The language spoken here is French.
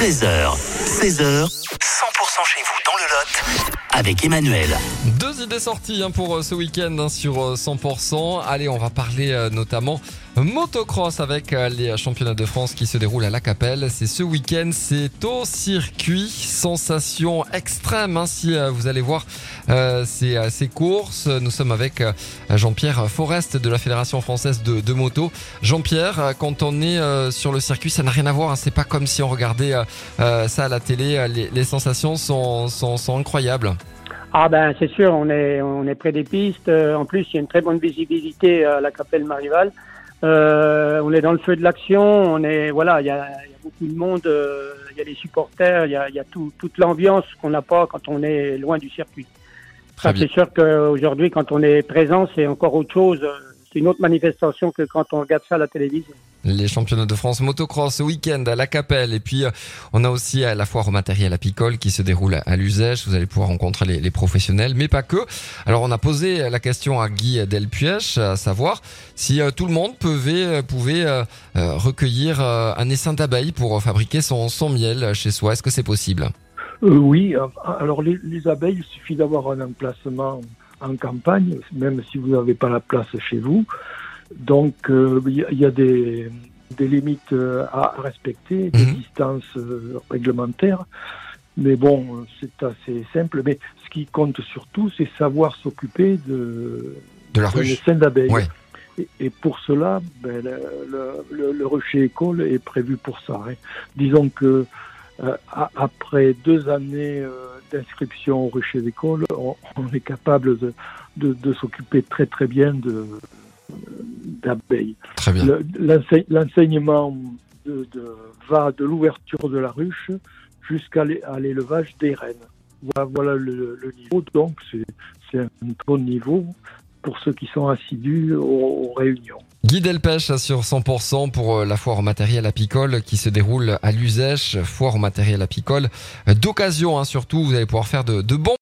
13h, 16h, 100% chez vous dans le Lot avec Emmanuel. Deux idées sorties hein, pour euh, ce week-end hein, sur euh, 100%. Allez, on va parler euh, notamment motocross avec euh, les championnats de France qui se déroulent à La Capelle. C'est ce week-end, c'est au circuit. Sensation extrême hein, si euh, vous allez voir euh, ces, euh, courses. Nous sommes avec euh, Jean-Pierre Forest de la Fédération française de, moto. Jean-Pierre, euh, quand on est euh, sur le circuit, ça n'a rien à voir. hein. C'est pas comme si on regardait euh, euh, ça à la télé. Euh, Les, sensations sont incroyables. Ah ben c'est sûr, on est on est près des pistes. Euh, En plus, il y a une très bonne visibilité à la Capelle Marival. Euh, on est dans le feu de l'action. On est voilà, il y a, il y a beaucoup de monde. euh, Il y a les supporters. Il y a, il y a tout, toute l'ambiance qu'on n'a pas quand on est loin du circuit. C'est sûr qu'aujourd'hui, quand on est présent, c'est encore autre chose. C'est une autre manifestation que quand on regarde ça à la télévision. Les championnats de France motocross ce week-end à La Capelle. Et puis, euh, on a aussi euh, la foire au matériel apicole qui se déroule à- à l'usage. Vous allez pouvoir rencontrer les, les professionnels, mais pas que. Alors, on a posé la question à Guy Delpuech, à savoir si euh, tout le monde pouvait, euh, pouvait euh, euh, recueillir euh, un essaim d'abeilles pour euh, fabriquer son, son miel chez soi. Est-ce que c'est possible? Euh, oui, euh, alors les, les abeilles, il suffit d'avoir un emplacement en campagne, même si vous n'avez pas la place chez vous. Donc, euh, il y, a- il y a des, des limites euh, à respecter, des Mhm. distances euh, réglementaires. Mais bon, c'est assez simple. Mais ce qui compte surtout, c'est savoir s'occuper de, De la ruche d'abeilles. Ouais. Et, et pour cela, ben, le, le- rucher école est prévu pour ça. hein. Disons que euh, après deux années euh, d'inscription au rucher d'école, on, on est capable de, de, de s'occuper très très bien de d'abeilles. L'enseignement de, de- va de l'ouverture de la ruche jusqu'à l'élevage des reines. Voilà, voilà le, le niveau. Donc c'est c'est un bon niveau pour ceux qui sont assidus aux, aux réunions. Guy Delpech sur 100% pour euh, la foire au matériel apicole qui se déroule à l'usage. Foire au matériel apicole d'occasion, hein, surtout. Vous allez pouvoir faire de bons